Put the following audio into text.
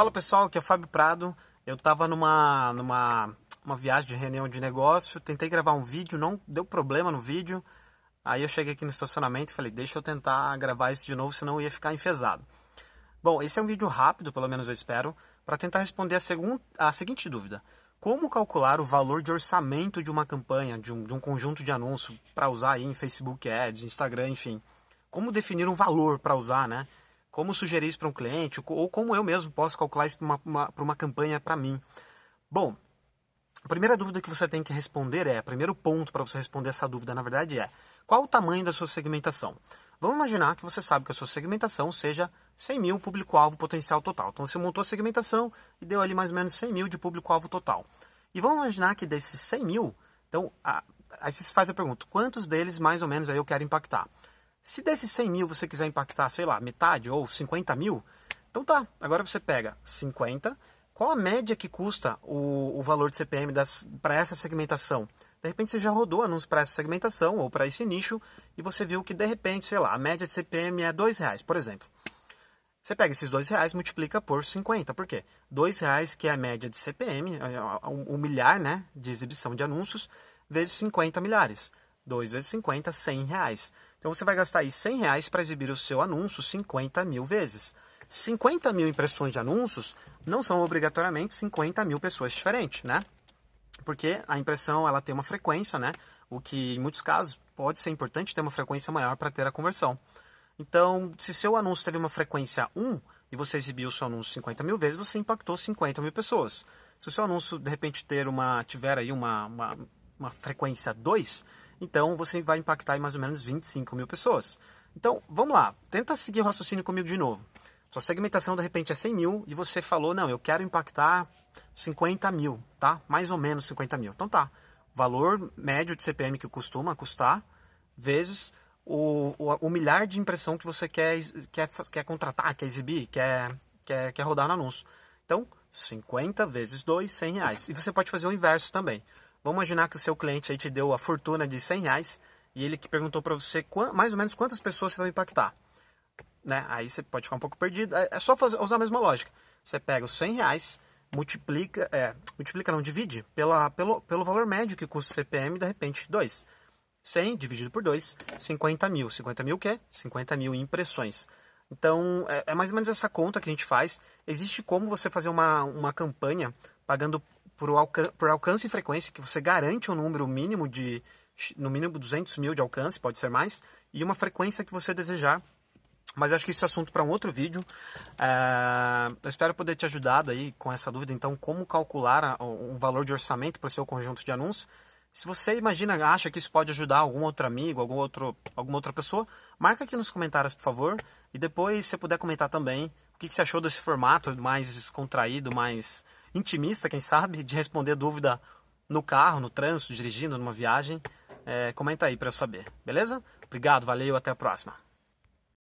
Fala pessoal, aqui é o Fábio Prado. Eu estava numa, numa uma viagem de reunião de negócio, tentei gravar um vídeo, não deu problema no vídeo. Aí eu cheguei aqui no estacionamento e falei, deixa eu tentar gravar isso de novo, senão eu ia ficar enfesado. Bom, esse é um vídeo rápido, pelo menos eu espero, para tentar responder a, segun, a seguinte dúvida. Como calcular o valor de orçamento de uma campanha, de um, de um conjunto de anúncios para usar aí em Facebook Ads, Instagram, enfim. Como definir um valor para usar, né? Como sugerir isso para um cliente, ou como eu mesmo posso calcular isso para uma, uma, uma campanha para mim. Bom, a primeira dúvida que você tem que responder é, primeiro ponto para você responder essa dúvida, na verdade, é qual o tamanho da sua segmentação? Vamos imaginar que você sabe que a sua segmentação seja 100 mil público-alvo potencial total. Então você montou a segmentação e deu ali mais ou menos 100 mil de público-alvo total. E vamos imaginar que desses 100 mil, então, a, aí você faz a pergunta, quantos deles mais ou menos aí eu quero impactar? Se desses 100 mil você quiser impactar, sei lá, metade ou 50 mil, então tá, agora você pega 50, qual a média que custa o, o valor de CPM para essa segmentação? De repente você já rodou anúncios para essa segmentação ou para esse nicho e você viu que de repente, sei lá, a média de CPM é R$ reais, por exemplo. Você pega esses R$ reais multiplica por 50. Por quê? R$ reais que é a média de CPM, um milhar né, de exibição de anúncios, vezes 50 milhares. 2 vezes 50, 100 reais. Então você vai gastar aí 100 reais para exibir o seu anúncio 50 mil vezes. 50 mil impressões de anúncios não são obrigatoriamente 50 mil pessoas diferentes, né? Porque a impressão ela tem uma frequência, né? O que em muitos casos pode ser importante ter uma frequência maior para ter a conversão. Então, se seu anúncio teve uma frequência 1 e você exibiu o seu anúncio 50 mil vezes, você impactou 50 mil pessoas. Se o seu anúncio de repente ter uma, tiver aí uma, uma, uma frequência 2, então você vai impactar aí mais ou menos 25 mil pessoas. Então, vamos lá, tenta seguir o raciocínio comigo de novo. Sua segmentação de repente é 100 mil e você falou, não, eu quero impactar 50 mil, tá? Mais ou menos 50 mil. Então tá, valor médio de CPM que costuma custar, vezes o, o, o milhar de impressão que você quer, quer, quer contratar, quer exibir, quer, quer, quer rodar no anúncio. Então, 50 vezes 2, 100 reais. E você pode fazer o inverso também. Vamos imaginar que o seu cliente aí te deu a fortuna de 100 reais e ele que perguntou para você mais ou menos quantas pessoas você vai impactar né? Aí você pode ficar um pouco perdido. É, é só fazer, usar a mesma lógica. Você pega os 100 reais, multiplica, é, multiplica não, divide pela, pelo, pelo valor médio que custa o CPM, de repente, 2. 100 dividido por 2, 50 mil. 50 mil o quê? 50 mil impressões. Então, é, é, mais ou menos essa conta que a gente faz. Existe como você fazer uma, uma campanha pagando por, alcan por alcance e frequência, que você garante um número mínimo de, no mínimo 200 mil de alcance, pode ser mais, e uma frequência que você desejar mas acho que isso é assunto para um outro vídeo. É, eu espero poder te ajudar aí com essa dúvida. Então, como calcular um valor de orçamento para o seu conjunto de anúncios? Se você imagina, acha que isso pode ajudar algum outro amigo, algum outro, alguma outra pessoa, marca aqui nos comentários, por favor. E depois, se puder comentar também, o que, que você achou desse formato mais contraído, mais intimista, quem sabe, de responder dúvida no carro, no trânsito, dirigindo, numa viagem. É, comenta aí para eu saber, beleza? Obrigado, valeu, até a próxima.